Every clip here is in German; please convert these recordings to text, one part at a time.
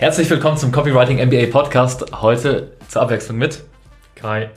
Herzlich willkommen zum Copywriting MBA Podcast. Heute zur Abwechslung mit Kai.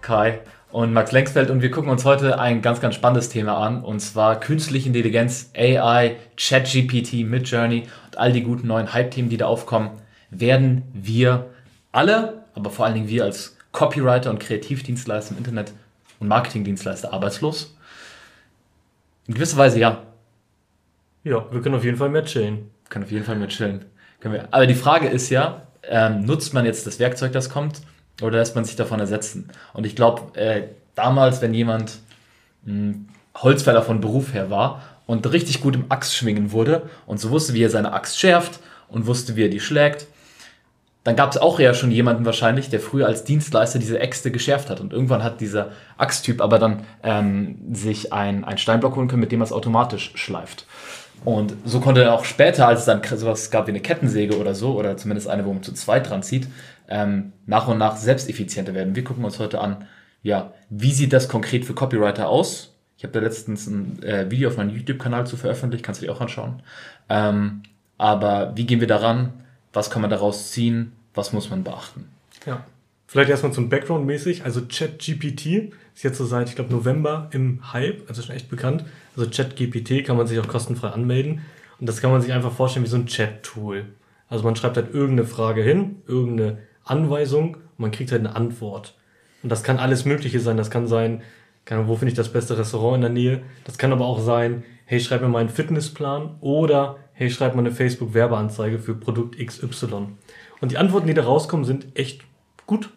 Kai und Max Lengsfeld und wir gucken uns heute ein ganz, ganz spannendes Thema an und zwar künstliche Intelligenz, AI, ChatGPT, Midjourney und all die guten neuen Hype-Themen, die da aufkommen. Werden wir alle, aber vor allen Dingen wir als Copywriter und Kreativdienstleister im Internet und Marketingdienstleister arbeitslos? In gewisser Weise ja. Ja, wir können auf jeden Fall mehr chillen. Wir können auf jeden Fall mehr chillen. Wir, aber die Frage ist ja, ähm, nutzt man jetzt das Werkzeug, das kommt, oder lässt man sich davon ersetzen? Und ich glaube, äh, damals, wenn jemand mh, hm, Holzfäller von Beruf her war und richtig gut im Axt schwingen wurde und so wusste, wie er seine Axt schärft und wusste, wie er die schlägt, dann gab es auch ja schon jemanden wahrscheinlich, der früher als Dienstleister diese Äxte geschärft hat. Und irgendwann hat dieser Axttyp aber dann ähm, sich ein, ein Steinblock holen können, mit dem er es automatisch schleift. Und so konnte er auch später, als es dann sowas gab wie eine Kettensäge oder so, oder zumindest eine, wo man zu zweit dran zieht, ähm, nach und nach selbsteffizienter werden. Wir gucken uns heute an, ja, wie sieht das konkret für Copywriter aus? Ich habe da letztens ein äh, Video auf meinem YouTube-Kanal zu veröffentlicht, kannst du dir auch anschauen. Ähm, aber wie gehen wir daran? Was kann man daraus ziehen? Was muss man beachten? Ja. Vielleicht erstmal zum Background mäßig. Also ChatGPT ist jetzt so seit, ich glaube, November im Hype, also schon echt bekannt. Also ChatGPT kann man sich auch kostenfrei anmelden. Und das kann man sich einfach vorstellen wie so ein Chat-Tool. Also man schreibt halt irgendeine Frage hin, irgendeine Anweisung und man kriegt halt eine Antwort. Und das kann alles Mögliche sein. Das kann sein, kann, wo finde ich das beste Restaurant in der Nähe? Das kann aber auch sein, hey, schreib mir mal einen Fitnessplan oder hey, schreib mal eine Facebook-Werbeanzeige für Produkt XY. Und die Antworten, die da rauskommen, sind echt gut.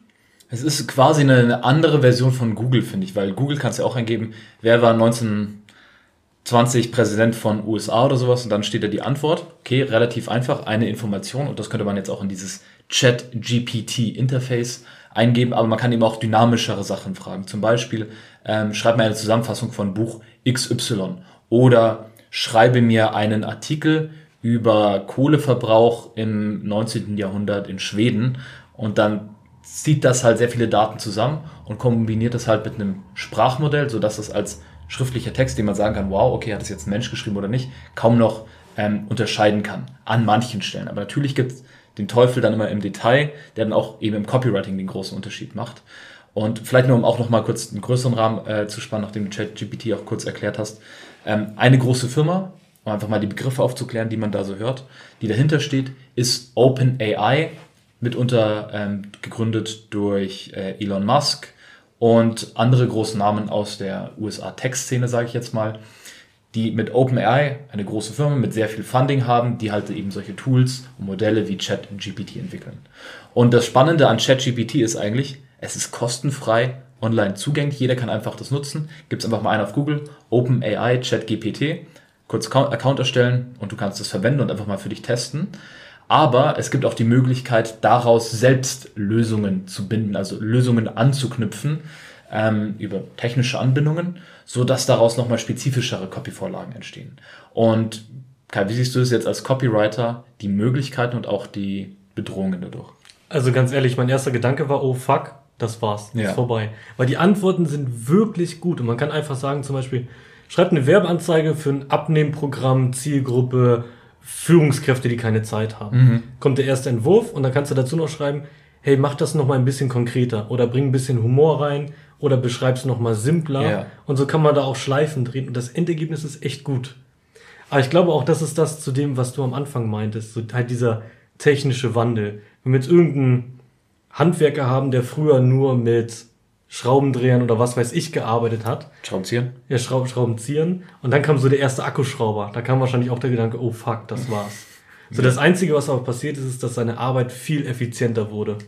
Es ist quasi eine andere Version von Google, finde ich, weil Google kannst du ja auch eingeben, wer war 1920 Präsident von USA oder sowas und dann steht da die Antwort. Okay, relativ einfach, eine Information und das könnte man jetzt auch in dieses Chat-GPT-Interface eingeben, aber man kann eben auch dynamischere Sachen fragen. Zum Beispiel, ähm, schreib mir eine Zusammenfassung von Buch XY oder schreibe mir einen Artikel über Kohleverbrauch im 19. Jahrhundert in Schweden und dann zieht das halt sehr viele Daten zusammen und kombiniert das halt mit einem Sprachmodell, sodass das als schriftlicher Text, den man sagen kann, wow, okay, hat das jetzt ein Mensch geschrieben oder nicht, kaum noch ähm, unterscheiden kann. An manchen Stellen. Aber natürlich gibt es den Teufel dann immer im Detail, der dann auch eben im Copywriting den großen Unterschied macht. Und vielleicht nur, um auch noch mal kurz einen größeren Rahmen äh, zu spannen, nachdem du ChatGPT auch kurz erklärt hast. Ähm, eine große Firma, um einfach mal die Begriffe aufzuklären, die man da so hört, die dahinter steht, ist OpenAI mitunter ähm, gegründet durch äh, Elon Musk und andere große Namen aus der USA-Tech-Szene, sage ich jetzt mal, die mit OpenAI, eine große Firma mit sehr viel Funding haben, die halt eben solche Tools und Modelle wie ChatGPT entwickeln. Und das Spannende an ChatGPT ist eigentlich, es ist kostenfrei online zugänglich, jeder kann einfach das nutzen. Gibt es einfach mal einen auf Google, OpenAI ChatGPT, kurz Account erstellen und du kannst es verwenden und einfach mal für dich testen. Aber es gibt auch die Möglichkeit, daraus selbst Lösungen zu binden, also Lösungen anzuknüpfen ähm, über technische Anbindungen, so dass daraus nochmal spezifischere Copy-Vorlagen entstehen. Und Kai, wie siehst du es jetzt als Copywriter, die Möglichkeiten und auch die Bedrohungen dadurch? Also ganz ehrlich, mein erster Gedanke war, oh fuck, das war's, ja. ist vorbei. Weil die Antworten sind wirklich gut und man kann einfach sagen, zum Beispiel, schreibt eine Werbeanzeige für ein Abnehmprogramm, Zielgruppe, Führungskräfte, die keine Zeit haben. Mhm. Kommt der erste Entwurf und dann kannst du dazu noch schreiben, hey, mach das noch mal ein bisschen konkreter oder bring ein bisschen Humor rein oder beschreib's noch mal simpler ja. und so kann man da auch Schleifen drehen und das Endergebnis ist echt gut. Aber ich glaube auch, das ist das zu dem, was du am Anfang meintest, so halt dieser technische Wandel. Wenn wir jetzt irgendeinen Handwerker haben, der früher nur mit Schraubendrehern oder was weiß ich gearbeitet hat. Schraubenziehen? Ja, Schraub, Schraubenziehen. Und dann kam so der erste Akkuschrauber. Da kam wahrscheinlich auch der Gedanke, oh fuck, das war's. So, das Einzige, was aber passiert ist, ist, dass seine Arbeit viel effizienter wurde.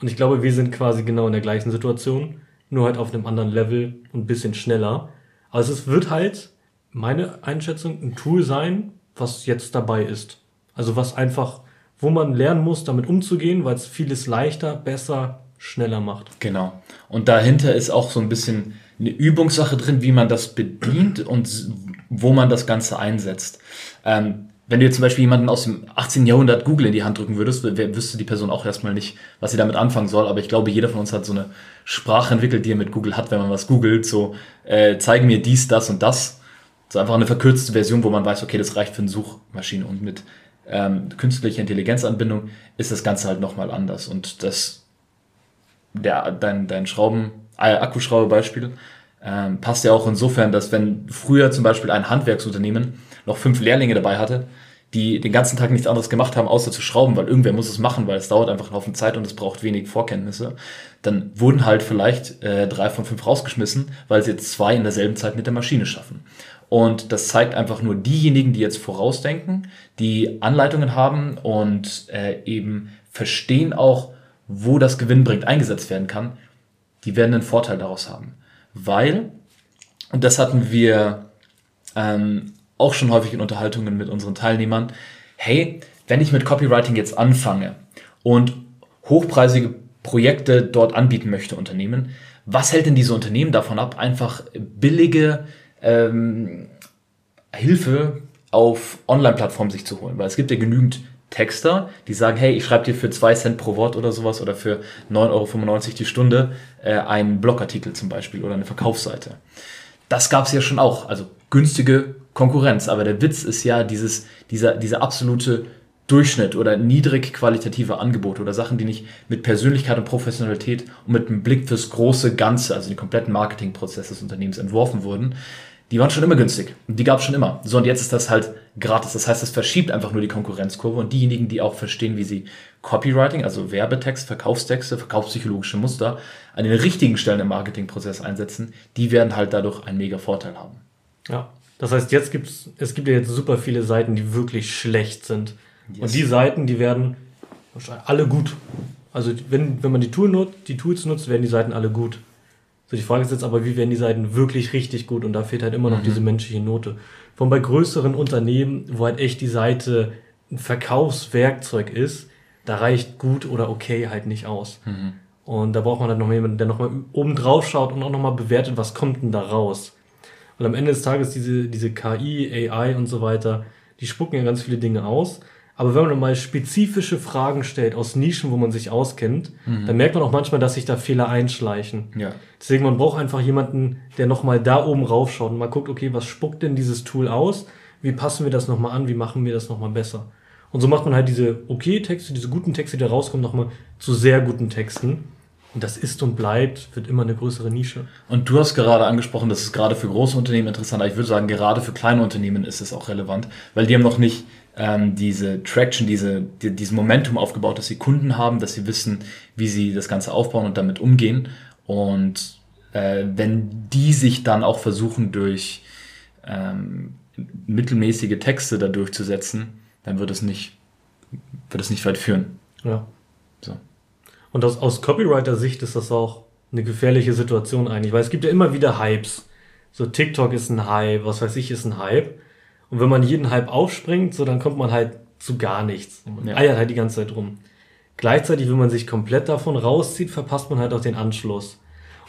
Und ich glaube, wir sind quasi genau in der gleichen Situation, nur halt auf einem anderen Level und ein bisschen schneller. Also es wird halt, meine Einschätzung, ein Tool sein, was jetzt dabei ist. Also was einfach, wo man lernen muss, damit umzugehen, weil es vieles leichter, besser, schneller macht. Genau. Und dahinter ist auch so ein bisschen eine Übungssache drin, wie man das bedient und wo man das Ganze einsetzt. Ähm, wenn du jetzt zum Beispiel jemanden aus dem 18. Jahrhundert Google in die Hand drücken würdest, wüsste die Person auch erstmal nicht, was sie damit anfangen soll. Aber ich glaube, jeder von uns hat so eine Sprache entwickelt, die er mit Google hat, wenn man was googelt. So, äh, zeige mir dies, das und das. So einfach eine verkürzte Version, wo man weiß, okay, das reicht für eine Suchmaschine. Und mit ähm, künstliche Intelligenzanbindung, ist das Ganze halt nochmal anders. Und das, der, dein, dein Schrauben, äh, Akkuschraube-Beispiel, ähm, passt ja auch insofern, dass wenn früher zum Beispiel ein Handwerksunternehmen noch fünf Lehrlinge dabei hatte, die den ganzen Tag nichts anderes gemacht haben, außer zu schrauben, weil irgendwer muss es machen, weil es dauert einfach einen Haufen Zeit und es braucht wenig Vorkenntnisse, dann wurden halt vielleicht äh, drei von fünf rausgeschmissen, weil sie jetzt zwei in derselben Zeit mit der Maschine schaffen. Und das zeigt einfach nur diejenigen, die jetzt vorausdenken, die Anleitungen haben und äh, eben verstehen auch, wo das Gewinn bringt eingesetzt werden kann, die werden einen Vorteil daraus haben. Weil, und das hatten wir ähm, auch schon häufig in Unterhaltungen mit unseren Teilnehmern, hey, wenn ich mit Copywriting jetzt anfange und hochpreisige Projekte dort anbieten möchte, Unternehmen, was hält denn diese Unternehmen davon ab, einfach billige ähm, Hilfe auf Online-Plattformen sich zu holen? Weil es gibt ja genügend Texter, die sagen, hey, ich schreibe dir für zwei Cent pro Wort oder sowas oder für 9,95 Euro die Stunde äh, einen Blogartikel zum Beispiel oder eine Verkaufsseite. Das gab es ja schon auch, also günstige Konkurrenz. Aber der Witz ist ja dieses, dieser, dieser absolute Durchschnitt oder niedrig qualitative Angebote oder Sachen, die nicht mit Persönlichkeit und Professionalität und mit einem Blick fürs große Ganze, also den kompletten Marketingprozess des Unternehmens entworfen wurden, die waren schon immer günstig. Die gab es schon immer. So, und jetzt ist das halt gratis. Das heißt, es verschiebt einfach nur die Konkurrenzkurve und diejenigen, die auch verstehen, wie sie Copywriting, also Werbetext, Verkaufstexte, verkaufspsychologische Muster an den richtigen Stellen im Marketingprozess einsetzen, die werden halt dadurch einen mega Vorteil haben. Ja. Das heißt, jetzt gibt's, es gibt ja jetzt super viele Seiten, die wirklich schlecht sind. Yes. Und die Seiten, die werden alle gut. Also wenn, wenn man die, Tool nutzt, die Tools nutzt, werden die Seiten alle gut. So, die Frage ist jetzt aber, wie werden die Seiten wirklich richtig gut? Und da fehlt halt immer noch mhm. diese menschliche Note. Von bei größeren Unternehmen, wo halt echt die Seite ein Verkaufswerkzeug ist, da reicht gut oder okay halt nicht aus. Mhm. Und da braucht man halt noch jemanden, der nochmal oben drauf schaut und auch nochmal bewertet, was kommt denn da raus. Und am Ende des Tages diese, diese KI, AI und so weiter, die spucken ja ganz viele Dinge aus. Aber wenn man mal spezifische Fragen stellt aus Nischen, wo man sich auskennt, mhm. dann merkt man auch manchmal, dass sich da Fehler einschleichen. Ja. Deswegen, man braucht einfach jemanden, der nochmal da oben raufschaut und mal guckt, okay, was spuckt denn dieses Tool aus? Wie passen wir das nochmal an? Wie machen wir das nochmal besser? Und so macht man halt diese okay Texte, diese guten Texte, die da rauskommen, nochmal zu sehr guten Texten. Und das ist und bleibt, wird immer eine größere Nische. Und du hast gerade angesprochen, das ist gerade für große Unternehmen interessant, aber ich würde sagen, gerade für kleine Unternehmen ist es auch relevant, weil die haben noch nicht ähm, diese Traction, diese, die, diesen Momentum aufgebaut, dass sie Kunden haben, dass sie wissen, wie sie das Ganze aufbauen und damit umgehen. Und äh, wenn die sich dann auch versuchen, durch ähm, mittelmäßige Texte da durchzusetzen, dann wird es nicht, wird es nicht weit führen. Ja. So. Und aus, aus Copywriter-Sicht ist das auch eine gefährliche Situation eigentlich, weil es gibt ja immer wieder Hypes. So TikTok ist ein Hype, was weiß ich ist ein Hype. Und wenn man jeden Hype aufspringt, so dann kommt man halt zu gar nichts. Man ja. eiert halt die ganze Zeit rum. Gleichzeitig, wenn man sich komplett davon rauszieht, verpasst man halt auch den Anschluss.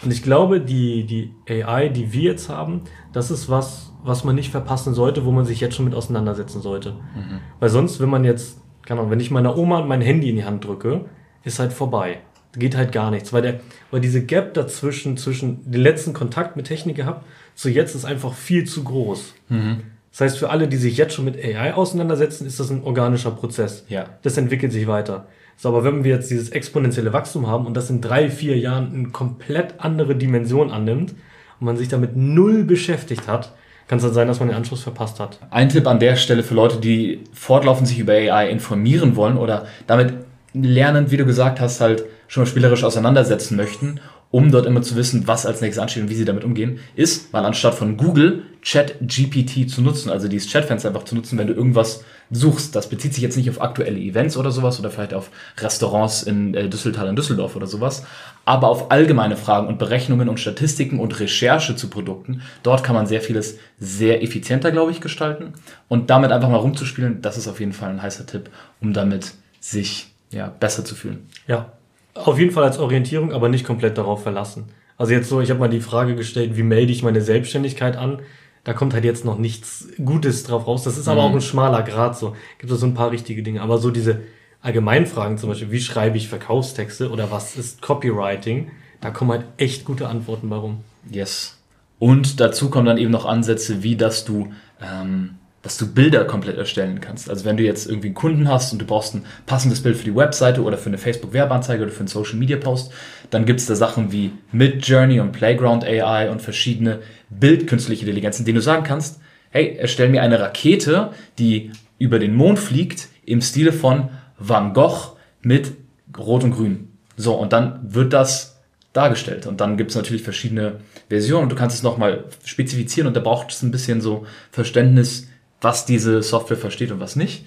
Und ich glaube, die, die AI, die wir jetzt haben, das ist was, was man nicht verpassen sollte, wo man sich jetzt schon mit auseinandersetzen sollte. Mhm. Weil sonst, wenn man jetzt, keine Ahnung, wenn ich meiner Oma mein Handy in die Hand drücke, ist halt vorbei. Geht halt gar nichts, weil, der, weil diese Gap dazwischen, zwischen den letzten Kontakt mit Technik gehabt, zu jetzt ist einfach viel zu groß. Mhm. Das heißt, für alle, die sich jetzt schon mit AI auseinandersetzen, ist das ein organischer Prozess. Ja. Das entwickelt sich weiter. So, aber wenn wir jetzt dieses exponentielle Wachstum haben und das in drei, vier Jahren eine komplett andere Dimension annimmt und man sich damit null beschäftigt hat, kann es dann sein, dass man den Anschluss verpasst hat. Ein Tipp an der Stelle für Leute, die fortlaufend sich über AI informieren wollen oder damit lernen, wie du gesagt hast, halt schon mal spielerisch auseinandersetzen möchten, um dort immer zu wissen, was als nächstes ansteht und wie sie damit umgehen, ist, mal anstatt von Google Chat-GPT zu nutzen, also dieses Chatfenster einfach zu nutzen, wenn du irgendwas suchst. Das bezieht sich jetzt nicht auf aktuelle Events oder sowas oder vielleicht auf Restaurants in äh, Düsseldorf in Düsseldorf oder sowas, aber auf allgemeine Fragen und Berechnungen und Statistiken und Recherche zu Produkten. Dort kann man sehr vieles sehr effizienter, glaube ich, gestalten und damit einfach mal rumzuspielen, das ist auf jeden Fall ein heißer Tipp, um damit sich ja, besser zu fühlen. Ja, auf jeden Fall als Orientierung, aber nicht komplett darauf verlassen. Also jetzt so, ich habe mal die Frage gestellt, wie melde ich meine Selbstständigkeit an? Da kommt halt jetzt noch nichts Gutes drauf raus. Das ist aber mhm. auch ein schmaler Grad so. Gibt es so ein paar richtige Dinge. Aber so diese Allgemeinfragen zum Beispiel, wie schreibe ich Verkaufstexte oder was ist Copywriting? Da kommen halt echt gute Antworten bei rum. Yes. Und dazu kommen dann eben noch Ansätze, wie dass du ähm, dass du Bilder komplett erstellen kannst. Also wenn du jetzt irgendwie einen Kunden hast und du brauchst ein passendes Bild für die Webseite oder für eine Facebook-Werbeanzeige oder für einen Social-Media-Post, dann gibt es da Sachen wie Midjourney und Playground AI und verschiedene bildkünstliche Intelligenzen, denen du sagen kannst, hey, erstell mir eine Rakete, die über den Mond fliegt, im Stile von Van Gogh mit Rot und Grün. So, und dann wird das dargestellt. Und dann gibt es natürlich verschiedene Versionen und du kannst es nochmal spezifizieren und da braucht es ein bisschen so Verständnis, was diese Software versteht und was nicht.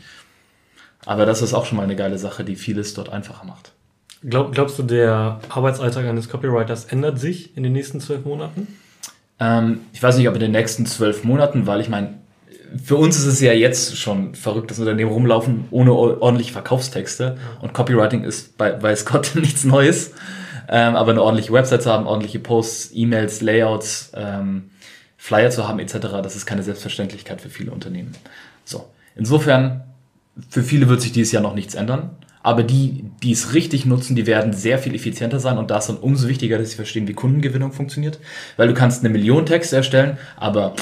Aber das ist auch schon mal eine geile Sache, die vieles dort einfacher macht. Glaub, glaubst du, der Arbeitsalltag eines Copywriters ändert sich in den nächsten zwölf Monaten? Ähm, ich weiß nicht, ob in den nächsten zwölf Monaten, weil ich meine, für uns ist es ja jetzt schon verrückt, dass Unternehmen rumlaufen ohne ordentliche Verkaufstexte. Und Copywriting ist bei, bei Scott nichts Neues. Ähm, aber eine ordentliche Website zu haben, ordentliche Posts, E-Mails, Layouts, ähm, Flyer zu haben etc., das ist keine Selbstverständlichkeit für viele Unternehmen. So, insofern, für viele wird sich dieses Jahr noch nichts ändern. Aber die, die es richtig nutzen, die werden sehr viel effizienter sein und da ist dann umso wichtiger, dass sie verstehen, wie Kundengewinnung funktioniert. Weil du kannst eine Million Texte erstellen, aber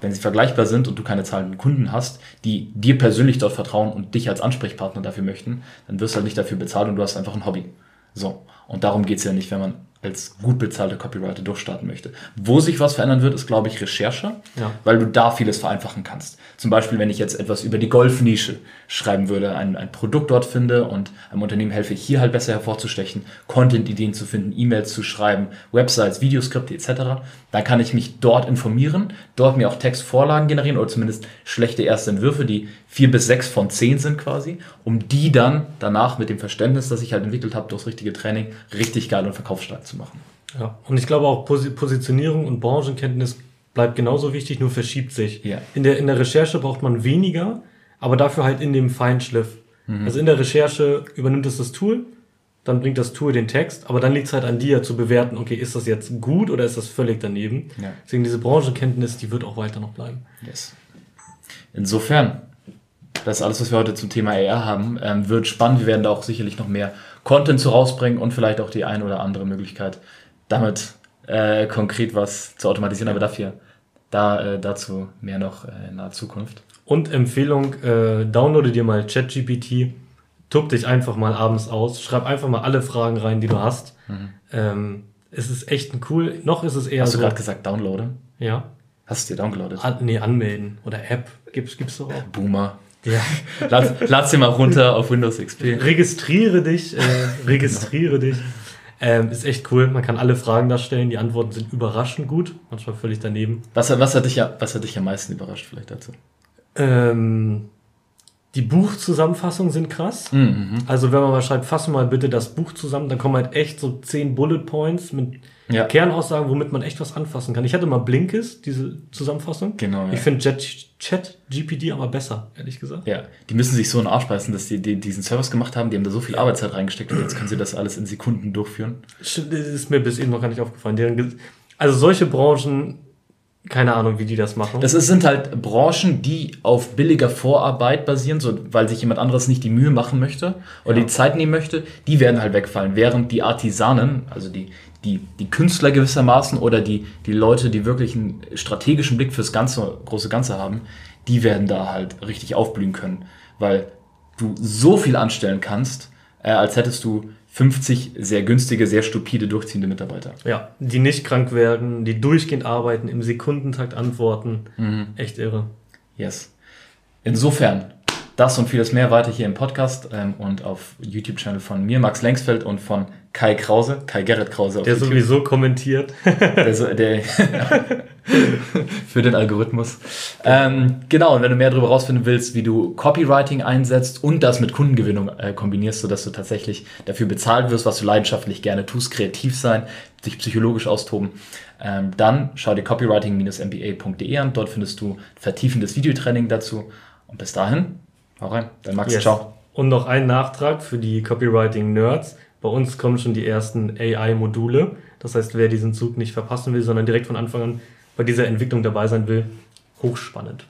wenn sie vergleichbar sind und du keine zahlenden Kunden hast, die dir persönlich dort vertrauen und dich als Ansprechpartner dafür möchten, dann wirst du halt nicht dafür bezahlt und du hast einfach ein Hobby. So. Und darum geht's ja nicht, wenn man als gut bezahlter Copywriter durchstarten möchte. Wo sich was verändern wird, ist, glaube ich, Recherche, ja. weil du da vieles vereinfachen kannst. Zum Beispiel, wenn ich jetzt etwas über die Golfnische schreiben würde, ein, ein Produkt dort finde und einem Unternehmen helfe, hier halt besser hervorzustechen, Content-Ideen zu finden, E-Mails zu schreiben, Websites, Videoskripte etc., dann kann ich mich dort informieren, dort mir auch Textvorlagen generieren oder zumindest schlechte erste Entwürfe, die vier bis sechs von zehn sind quasi, um die dann danach mit dem Verständnis, das ich halt entwickelt habe, durchs richtige Training, richtig geil und verkaufsstark zu machen. Ja, und ich glaube auch Positionierung und Branchenkenntnis bleibt genauso wichtig, nur verschiebt sich. Ja. In, der, in der Recherche braucht man weniger, aber dafür halt in dem Feinschliff. Mhm. Also in der Recherche übernimmt es das Tool, dann bringt das Tool den Text, aber dann liegt es halt an dir zu bewerten, okay, ist das jetzt gut oder ist das völlig daneben? Ja. Deswegen diese Branchenkenntnis, die wird auch weiter noch bleiben. Yes. Insofern, das ist alles, was wir heute zum Thema AR haben. Ähm, wird spannend. Wir werden da auch sicherlich noch mehr Content zu rausbringen und vielleicht auch die eine oder andere Möglichkeit, damit äh, konkret was zu automatisieren. Aber dafür, da, äh, dazu mehr noch äh, in naher Zukunft. Und Empfehlung, äh, downloade dir mal ChatGPT tupp dich einfach mal abends aus, schreib einfach mal alle Fragen rein, die du hast. Mhm. Ähm, es ist echt ein cool, noch ist es eher Hast so, du gerade gesagt, downloaden? Ja. Hast du dir downgeloadet? An, nee, anmelden. Oder App. Gibt's, gibt's doch auch. Boomer. Ja. Lad, lad's dir mal runter auf Windows XP. Registriere dich, äh, registriere dich. Ähm, ist echt cool. Man kann alle Fragen da stellen. Die Antworten sind überraschend gut. Manchmal völlig daneben. Was, was, hat, dich ja, was hat dich am meisten überrascht vielleicht dazu? Ähm, die Buchzusammenfassungen sind krass. Mhm. Also wenn man mal schreibt, fassen mal bitte das Buch zusammen, dann kommen halt echt so zehn Bullet Points mit ja. Kernaussagen, womit man echt was anfassen kann. Ich hatte mal Blinkist, diese Zusammenfassung. Genau. Ja. Ich finde Chat GPT aber besser, ehrlich gesagt. Ja, die müssen sich so in den Arsch beißen, dass die, die diesen Service gemacht haben. Die haben da so viel Arbeitszeit reingesteckt und jetzt können sie das alles in Sekunden durchführen. Das ist mir bis eben noch gar nicht aufgefallen. also solche Branchen keine Ahnung, wie die das machen. Das sind halt Branchen, die auf billiger Vorarbeit basieren, so, weil sich jemand anderes nicht die Mühe machen möchte oder ja. die Zeit nehmen möchte, die werden halt wegfallen. Während die Artisanen, also die, die, die Künstler gewissermaßen oder die, die Leute, die wirklich einen strategischen Blick fürs ganze, große Ganze haben, die werden da halt richtig aufblühen können. Weil du so viel anstellen kannst, äh, als hättest du 50 sehr günstige, sehr stupide, durchziehende Mitarbeiter. Ja, die nicht krank werden, die durchgehend arbeiten, im Sekundentakt antworten. Mhm. Echt irre. Yes. Insofern, das und vieles mehr weiter hier im Podcast ähm, und auf YouTube-Channel von mir, Max Lengsfeld und von Kai Krause, Kai Gerrit Krause. Auf der YouTube. sowieso kommentiert. der, so, der für den Algorithmus. Ähm, genau, und wenn du mehr darüber rausfinden willst, wie du Copywriting einsetzt und das mit Kundengewinnung äh, kombinierst, sodass du tatsächlich dafür bezahlt wirst, was du leidenschaftlich gerne tust, kreativ sein, sich psychologisch austoben, ähm, dann schau dir copywriting-mba.de an. Dort findest du vertiefendes Videotraining dazu. Und bis dahin, Hau rein. Dann Max, yes. ciao. Und noch ein Nachtrag für die Copywriting-Nerds. Bei uns kommen schon die ersten AI-Module. Das heißt, wer diesen Zug nicht verpassen will, sondern direkt von Anfang an bei dieser Entwicklung dabei sein will, hochspannend.